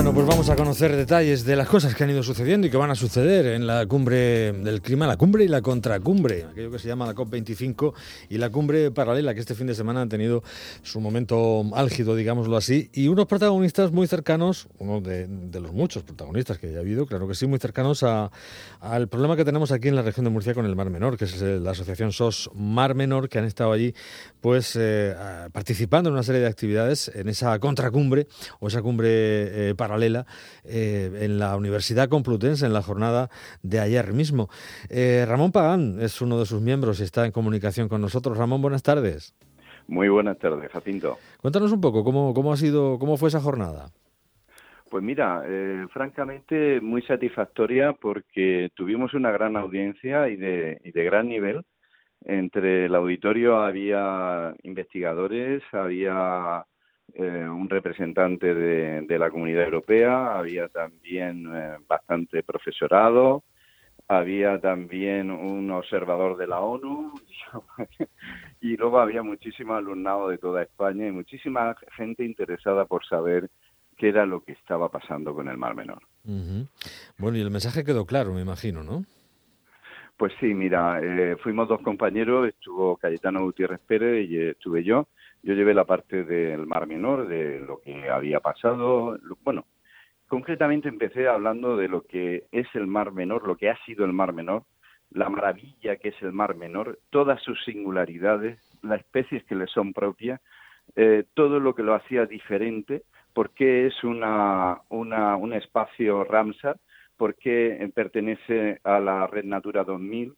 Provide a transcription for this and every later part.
Bueno, pues vamos a conocer detalles de las cosas que han ido sucediendo y que van a suceder en la cumbre del clima, la cumbre y la contracumbre, aquello que se llama la COP25 y la cumbre paralela que este fin de semana han tenido su momento álgido, digámoslo así, y unos protagonistas muy cercanos, uno de, los muchos protagonistas que ya ha habido, claro que sí, muy cercanos al problema que tenemos aquí en la región de Murcia con el Mar Menor, que es la asociación SOS Mar Menor, que han estado allí pues eh, participando en una serie de actividades en esa contracumbre o esa cumbre eh, paralela eh, en la Universidad Complutense en la jornada de ayer mismo. Eh, Ramón Pagán es uno de sus miembros y está en comunicación con nosotros. Ramón, buenas tardes. Muy buenas tardes, Jacinto. Cuéntanos un poco cómo, cómo ha sido, cómo fue esa jornada. Pues mira, eh, francamente muy satisfactoria porque tuvimos una gran audiencia y de, y de gran nivel. Entre el auditorio había investigadores, había eh, un representante de, la comunidad europea, había también eh, bastante profesorado, había también un observador de la ONU y luego había muchísimo alumnado de toda España y muchísima gente interesada por saber qué era lo que estaba pasando con el Mar Menor. Bueno, y el mensaje quedó claro, me imagino, ¿no? Pues sí, mira, eh, fuimos dos compañeros, estuvo Cayetano Gutiérrez Pérez y estuve yo, yo llevé la parte del Mar Menor, de lo que había pasado. Bueno, concretamente empecé hablando de lo que es el Mar Menor, lo que ha sido el Mar Menor, la maravilla que es el Mar Menor, todas sus singularidades, las especies que le son propias, eh, todo lo que lo hacía diferente, por qué es una, un espacio Ramsar, por qué pertenece a la Red Natura 2000,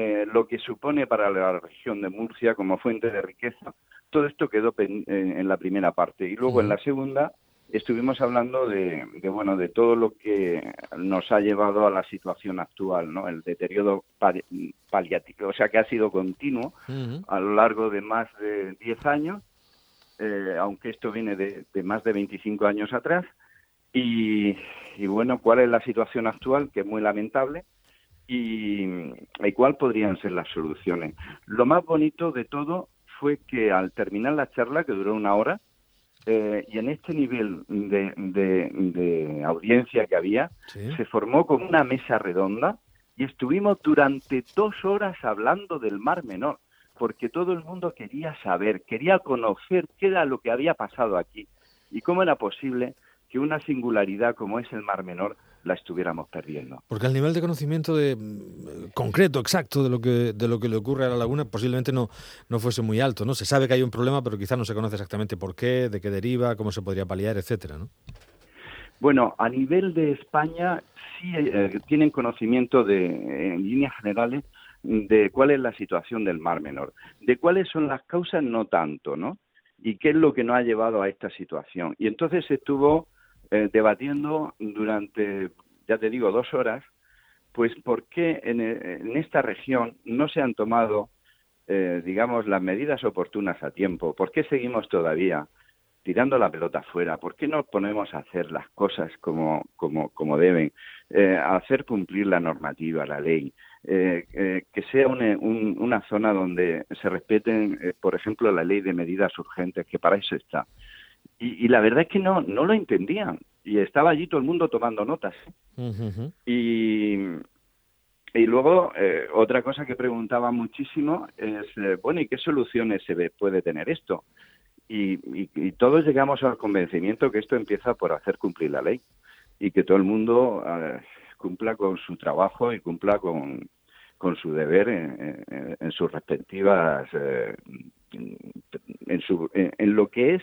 eh, lo que supone para la región de Murcia como fuente de riqueza. Todo esto quedó en la primera parte. Y luego en la segunda estuvimos hablando de, bueno de todo lo que nos ha llevado a la situación actual, ¿no? El deterioro paliativo, o sea que ha sido continuo a lo largo de más de 10 años, eh, aunque esto viene de, más de 25 años atrás. Y, y bueno, ¿cuál es la situación actual? Que es muy lamentable y, y cuál podrían ser las soluciones. Lo más bonito de todo fue que al terminar la charla, que duró una hora, eh, y en este nivel de, de, audiencia que había, se formó como una mesa redonda y estuvimos durante dos horas hablando del Mar Menor, porque todo el mundo quería saber, quería conocer qué era lo que había pasado aquí y cómo era posible que una singularidad como es el Mar Menor la estuviéramos perdiendo. Porque el nivel de conocimiento de, mm, concreto, exacto, de lo, que, de lo que le ocurre a la laguna posiblemente no, no fuese muy alto, ¿no? Se sabe que hay un problema, pero quizás no se conoce exactamente por qué, de qué deriva, cómo se podría paliar, etcétera, ¿no? Bueno, a nivel de España sí eh, tienen conocimiento de, en líneas generales, de cuál es la situación del Mar Menor. De cuáles son las causas, no tanto, ¿no? Y qué es lo que nos ha llevado a esta situación. Y entonces estuvo eh, debatiendo durante, ya te digo, dos horas, pues por qué en, en esta región no se han tomado, eh, digamos, las medidas oportunas a tiempo, por qué seguimos todavía tirando la pelota fuera, por qué no ponemos a hacer las cosas como, como, como deben, eh, a hacer cumplir la normativa, la ley, que sea una, una zona donde se respeten, por ejemplo, la ley de medidas urgentes, que para eso está. Y, la verdad es que no, no lo entendían. Y estaba allí todo el mundo tomando notas. Y, y luego, eh, otra cosa que preguntaba muchísimo es, eh, bueno, ¿y qué soluciones se ve, puede tener esto? Y, y, todos llegamos al convencimiento que esto empieza por hacer cumplir la ley y que todo el mundo eh, cumpla con su trabajo y cumpla con, con su deber en, en, sus respectivas, en, su, en, lo que es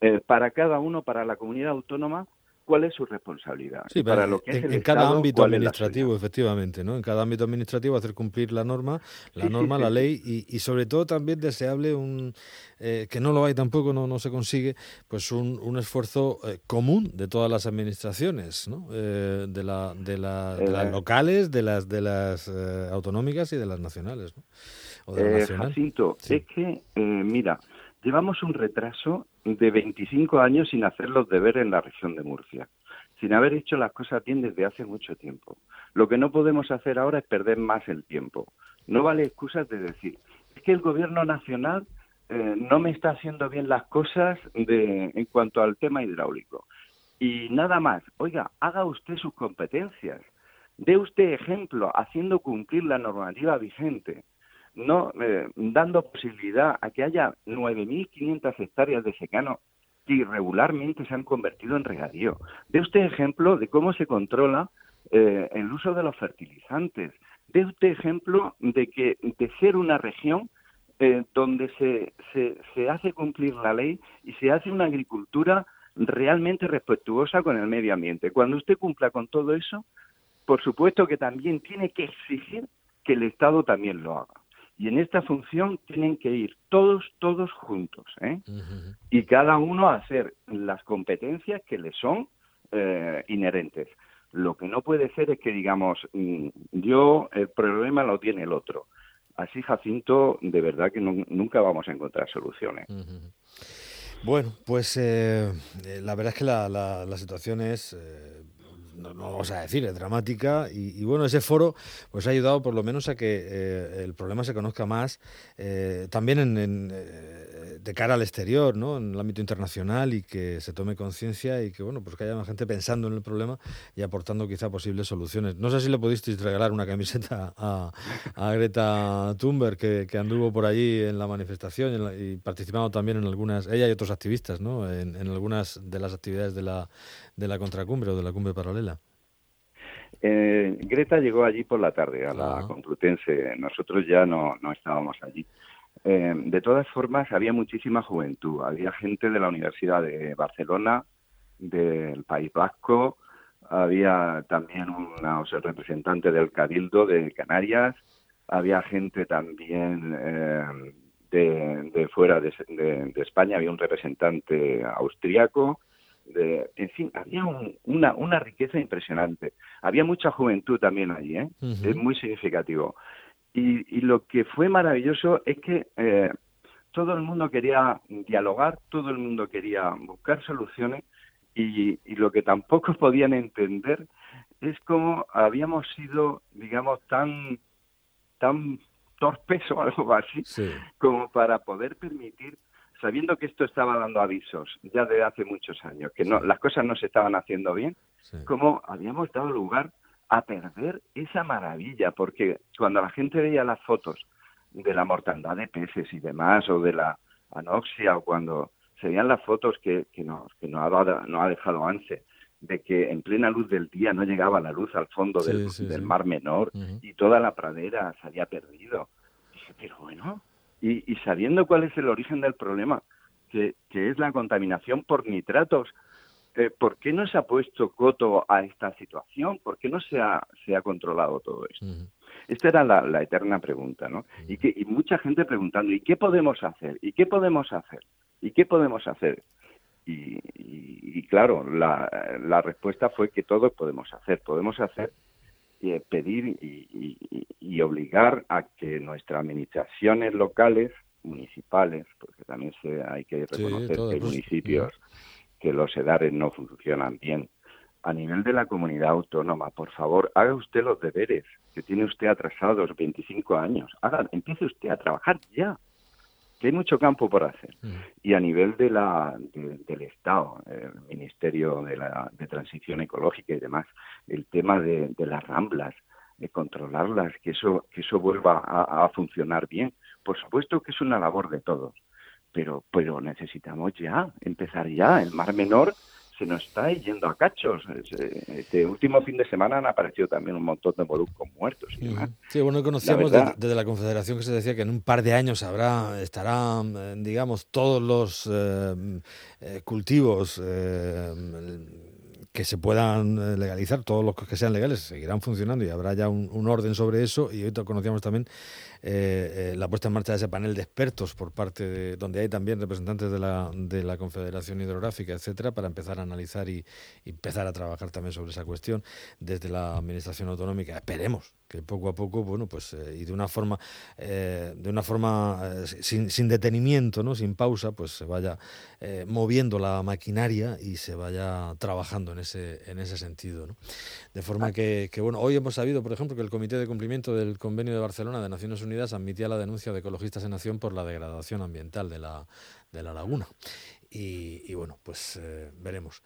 eh, para cada uno, para la comunidad autónoma, cuál es su responsabilidad. Sí, para lo que en, es en cada ámbito administrativo, efectivamente, ¿no? En cada ámbito administrativo hacer cumplir la norma, la norma, la ley y, sobre todo también deseable un eh, que no lo hay tampoco, no, no se consigue, pues un, un esfuerzo eh, común de todas las administraciones, ¿no? de, la, de, la, de, las locales, de las de las autonómicas y de las nacionales, ¿no? O de Jacinto, es que mira, llevamos un retraso de 25 años sin hacer los deberes en la región de Murcia, sin haber hecho las cosas bien desde hace mucho tiempo. Lo que no podemos hacer ahora es perder más el tiempo. No vale excusas de decir, es que el gobierno nacional eh, no me está haciendo bien las cosas en cuanto al tema hidráulico. y nada más. Oiga, haga usted sus competencias. Dé usted ejemplo haciendo cumplir la normativa vigente, no eh, dando posibilidad a que haya 9.500 hectáreas de secano que irregularmente se han convertido en regadío. Dé usted ejemplo de cómo se controla eh, el uso de los fertilizantes. Dé usted ejemplo de que de ser una región eh, donde se, se hace cumplir la ley y se hace una agricultura realmente respetuosa con el medio ambiente. Cuando usted cumpla con todo eso, por supuesto que también tiene que exigir que el Estado también lo haga. Y en esta función tienen que ir todos, todos juntos, ¿eh? y cada uno a hacer las competencias que le son eh, inherentes. Lo que no puede ser es que digamos, mm, yo el problema lo tiene el otro. Así, Jacinto, de verdad que nunca vamos a encontrar soluciones. Bueno, pues eh, eh, la verdad es que la, la, situación es eh, no, no, vamos a decir, es dramática y, bueno, ese foro pues ha ayudado por lo menos a que eh, el problema se conozca más eh, también en, eh, de cara al exterior, ¿no? en el ámbito internacional y que se tome conciencia y que bueno, pues que haya más gente pensando en el problema y aportando quizá posibles soluciones. No sé si le pudisteis regalar una camiseta a, Greta Thunberg que, anduvo por allí en la manifestación y, participando también en algunas, ella y otros activistas, ¿no? en, en algunas de las actividades de la de la contracumbre o de la cumbre paralela? Eh, Greta llegó allí por la tarde, a la Complutense. Nosotros ya no, no estábamos allí. Eh, de todas formas, había muchísima juventud. Había gente de la Universidad de Barcelona, del País Vasco, había también una, representante del Cabildo de Canarias, había gente también eh, de, fuera de, de, España, había un representante austriaco, de, en fin, había una, una riqueza impresionante. Había mucha juventud también allí, ¿eh? es muy significativo. Y, y, lo que fue maravilloso es que eh, todo el mundo quería dialogar, todo el mundo quería buscar soluciones y, y lo que tampoco podían entender es cómo habíamos sido, digamos, tan, tan torpes o algo así, como para poder permitir sabiendo que esto estaba dando avisos ya de hace muchos años, que no, las cosas no se estaban haciendo bien, como habíamos dado lugar a perder esa maravilla, porque cuando la gente veía las fotos de la mortandad de peces y demás, o de la anoxia, o cuando se veían las fotos que, que, nos, que no, ha, no ha dejado ANSE, de que en plena luz del día no llegaba la luz al fondo del, mar menor y toda la pradera se había perdido. Dije, pero bueno, y, sabiendo cuál es el origen del problema, que, es la contaminación por nitratos, eh, ¿por qué no se ha puesto coto a esta situación? ¿Por qué no se ha, se ha controlado todo esto? Esta era la, eterna pregunta, ¿no? y, que, y mucha gente preguntando, ¿y qué podemos hacer? ¿Y qué podemos hacer? ¿Y qué podemos hacer? Y, y, claro, la, la, respuesta fue que todos podemos hacer. Podemos hacer pedir y, obligar a que nuestras administraciones locales, municipales, porque también se, hay que reconocer que hay municipios que los EDARES no funcionan bien, a nivel de la comunidad autónoma, por favor, haga usted los deberes que tiene usted atrasados 25 años. Haga, empiece usted a trabajar ya hay mucho campo por hacer. Mm. Y a nivel de la, del Estado, el Ministerio de, la, de Transición Ecológica y demás, el tema de, las ramblas, de controlarlas, que eso, que eso vuelva a, a, funcionar bien. Por supuesto que es una labor de todos, pero, pero necesitamos ya, empezar ya. El Mar Menor se nos está yendo a cachos. Este último fin de semana han aparecido también un montón de moluscos muertos y demás. Sí, bueno, conocíamos desde, la Confederación que se decía que en un par de años habrá, estarán, eh, digamos, todos los eh, eh, cultivos que se puedan eh, legalizar, todos los que sean legales seguirán funcionando y habrá ya un, orden sobre eso. Y hoy conocíamos también eh, eh, la puesta en marcha de ese panel de expertos por parte de, donde hay también representantes de la, de la Confederación Hidrográfica, etcétera, para empezar a analizar y, empezar a trabajar también sobre esa cuestión desde la Administración Autonómica. Esperemos que poco a poco, bueno, pues y de una forma, de una forma sin, sin, detenimiento, ¿no? sin pausa, pues se vaya moviendo la maquinaria y se vaya trabajando en en ese sentido. De forma que, bueno, hoy hemos sabido, por ejemplo, que el Comité de Cumplimiento del Convenio de Barcelona de Naciones Unidas admitía la denuncia de Ecologistas en Nación por la degradación ambiental de la, de la laguna. Y, bueno, pues eh, veremos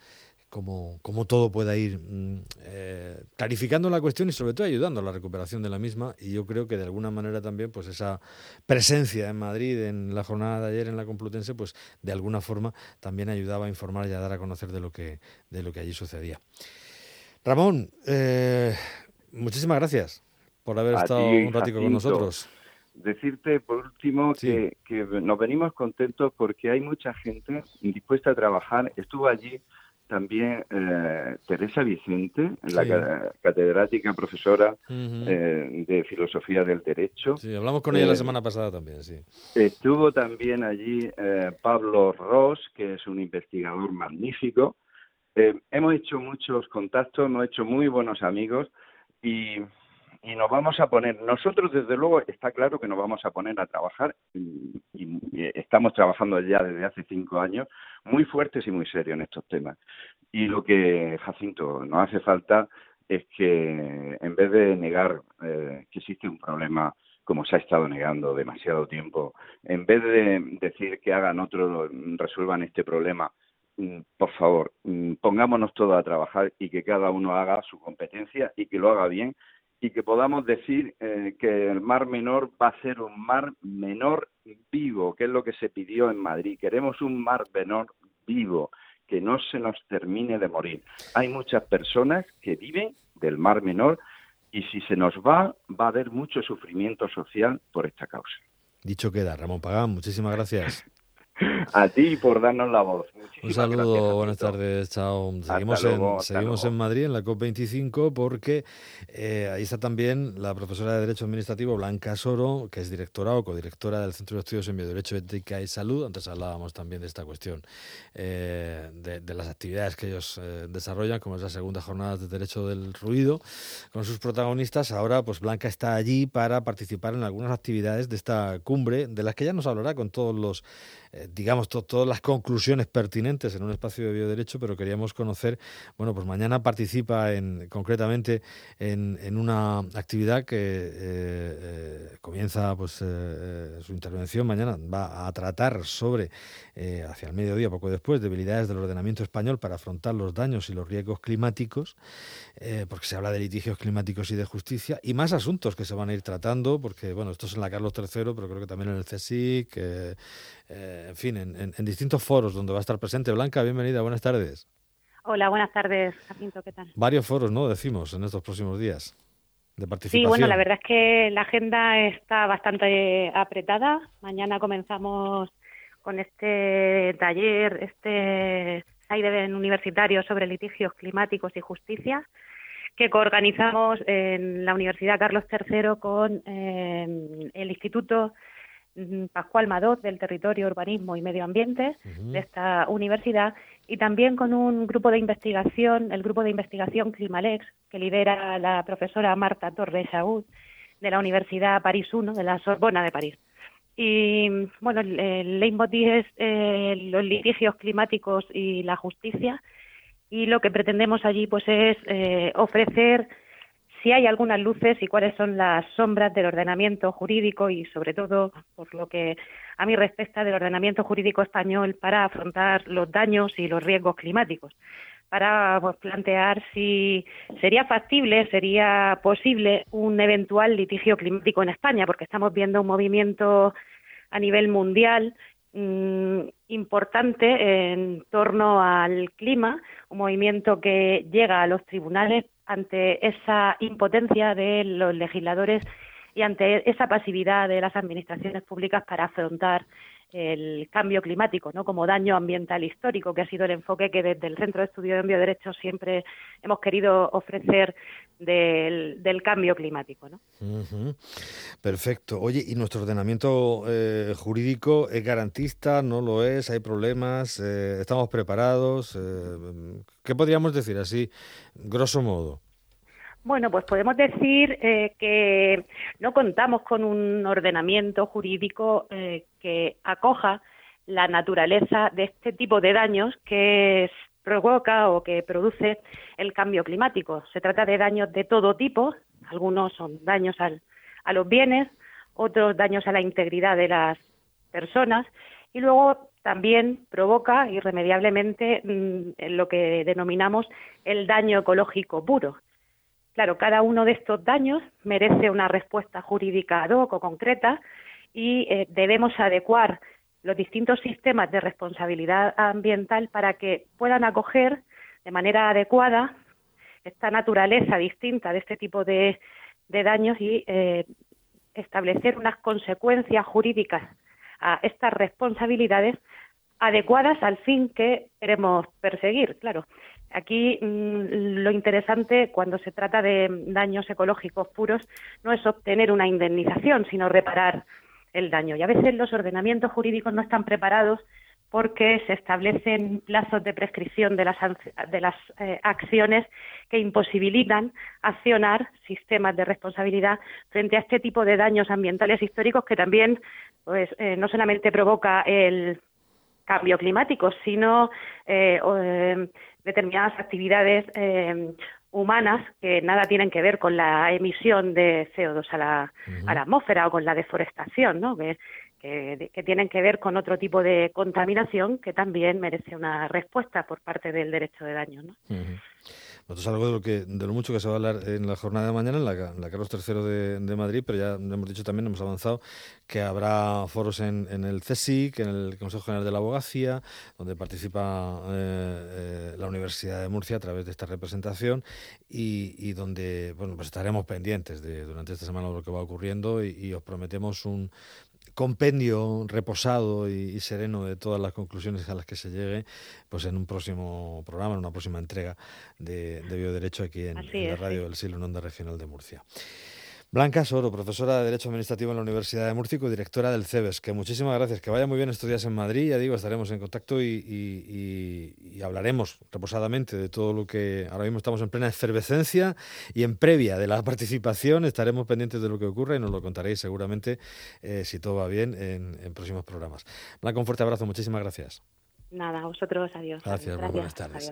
cómo, cómo todo pueda ir mm, eh, clarificando la cuestión y sobre todo ayudando a la recuperación de la misma. Y yo creo que de alguna manera también, pues esa presencia en Madrid en la jornada de ayer en la Complutense, pues de alguna forma también ayudaba a informar y a dar a conocer de lo que, de lo que allí sucedía. Ramón, eh, muchísimas gracias por haber estado un ratico con nosotros decirte por último que, nos venimos contentos porque hay mucha gente dispuesta a trabajar. Estuvo allí también eh, Teresa Vicente, la catedrática profesora eh, de Filosofía del Derecho. Sí, hablamos con ella la eh, semana pasada también, sí. Estuvo también allí Pablo Ross, que es un investigador magnífico. hemos hecho muchos contactos, hemos hecho muy buenos amigos y y nos vamos a poner, nosotros desde luego está claro que nos vamos a poner a trabajar y, estamos trabajando ya desde hace cinco años muy fuertes y muy serios en estos temas. Y lo que, Jacinto, nos hace falta es que en vez de negar eh, que existe un problema como se ha estado negando demasiado tiempo, en vez de decir que hagan otro, resuelvan este problema, mm, por favor, mm, pongámonos todos a trabajar y que cada uno haga su competencia y que lo haga bien y que podamos decir eh, que el mar menor va a ser un mar menor vivo, que es lo que se pidió en Madrid. Queremos un mar menor vivo, que no se nos termine de morir. Hay muchas personas que viven del mar menor y si se nos va, va a haber mucho sufrimiento social por esta causa. Dicho queda, Ramón Pagán, muchísimas gracias. A ti por darnos la voz. Un saludo, buenas tardes, chao. Seguimos, en, seguimos en Madrid, en la COP25, porque eh, ahí está también la profesora de Derecho Administrativo, Blanca Soro, que es directora o codirectora del Centro de Estudios en Bioderecho, Ética y Salud. Antes hablábamos también de esta cuestión, eh, de, las actividades que ellos eh, desarrollan, como es la segunda jornada de Derecho del Ruido, con sus protagonistas. Ahora, pues Blanca está allí para participar en algunas actividades de esta cumbre, de las que ya nos hablará con todos los eh, digamos, todas las conclusiones pertinentes en un espacio de bioderecho, pero queríamos conocer, bueno, pues mañana participa en, concretamente en, una actividad que eh, eh, comienza pues su intervención mañana, va a tratar sobre, hacia el mediodía, poco después, debilidades del ordenamiento español para afrontar los daños y los riesgos climáticos, porque se habla de litigios climáticos y de justicia, y más asuntos que se van a ir tratando, porque, bueno, esto es en la Carlos III, pero creo que también en el CSIC, eh, en fin, en, distintos foros donde va a estar presente. Blanca, bienvenida, buenas tardes. Hola, buenas tardes, Jacinto, ¿qué tal? Varios foros, ¿no? Decimos, en estos próximos días de participación. Sí, bueno, la verdad es que la agenda está bastante apretada. Mañana comenzamos con este taller, este aire universitario sobre litigios climáticos y justicia que coorganizamos en la Universidad Carlos III con eh, el Instituto Pascual Madot del Territorio, Urbanismo y Medio Ambiente de esta universidad y también con un grupo de investigación, el grupo de investigación Climalex, que lidera la profesora Marta Torres Aúd de la Universidad París I, de la Sorbona de París. Y bueno, el leitmotiv es eh, los litigios climáticos y la justicia y lo que pretendemos allí pues es eh, ofrecer si hay algunas luces y cuáles son las sombras del ordenamiento jurídico y, sobre todo, por lo que a mí respecta del ordenamiento jurídico español para afrontar los daños y los riesgos climáticos, para pues, plantear si sería factible, sería posible un eventual litigio climático en España, porque estamos viendo un movimiento a nivel mundial mm, importante en torno al clima, un movimiento que llega a los tribunales ante esa impotencia de los legisladores y ante esa pasividad de las administraciones públicas para afrontar el cambio climático, ¿no? Como daño ambiental histórico, que ha sido el enfoque que desde el Centro de Estudio de Bioderechos siempre hemos querido ofrecer del, cambio climático, ¿no? Perfecto. Oye, ¿y nuestro ordenamiento eh, jurídico es garantista? ¿No lo es? ¿Hay problemas? Eh, ¿Estamos preparados? Eh, ¿Qué podríamos decir así, grosso modo? Bueno, pues podemos decir eh, que no contamos con un ordenamiento jurídico eh, que acoja la naturaleza de este tipo de daños que provoca o que produce el cambio climático. Se trata de daños de todo tipo, algunos son daños a los bienes, otros daños a la integridad de las personas y luego también provoca irremediablemente mm, lo que denominamos el daño ecológico puro. Claro, cada uno de estos daños merece una respuesta jurídica ad hoc o concreta y eh, debemos adecuar los distintos sistemas de responsabilidad ambiental para que puedan acoger de manera adecuada esta naturaleza distinta de este tipo de, daños y eh, establecer unas consecuencias jurídicas a estas responsabilidades adecuadas al fin que queremos perseguir. Claro, aquí mm, lo interesante cuando se trata de daños ecológicos puros no es obtener una indemnización, sino reparar el daño. Y a veces los ordenamientos jurídicos no están preparados porque se establecen plazos de prescripción de las, de las eh, acciones que imposibilitan accionar sistemas de responsabilidad frente a este tipo de daños ambientales históricos que también pues, eh, no solamente provoca el cambio climático, sino eh, determinadas actividades humanas que nada tienen que ver con la emisión de CO2 a la, a la atmósfera o con la deforestación, ¿no? Que, que, tienen que ver con otro tipo de contaminación que también merece una respuesta por parte del derecho de daño. ¿no? Es algo de lo, que, de lo mucho que se va a hablar en la jornada de mañana en la, Carlos III de, Madrid, pero ya hemos dicho también, hemos avanzado, que habrá foros en, el CSIC, en el Consejo General de la Abogacía, donde participa eh, eh, la Universidad de Murcia a través de esta representación y, donde bueno, pues estaremos pendientes de, durante esta semana de lo que va ocurriendo y os prometemos un compendio reposado y, sereno de todas las conclusiones a las que se llegue pues en un próximo programa, en una próxima entrega de, Bioderecho aquí en, la radio del Silo en Onda Regional de Murcia. Blanca Soro, profesora de Derecho Administrativo en la Universidad de Murcia y directora del CEBES, que muchísimas gracias, que vaya muy bien estos días en Madrid, ya digo, estaremos en contacto y, hablaremos reposadamente de todo lo que ahora mismo estamos en plena efervescencia y en previa de la participación, estaremos pendientes de lo que ocurre y nos lo contaréis seguramente, eh, si todo va bien, en, próximos programas. Blanca, un fuerte abrazo, muchísimas gracias. Nada, a vosotros, adiós. Gracias, gracias. buenas tardes.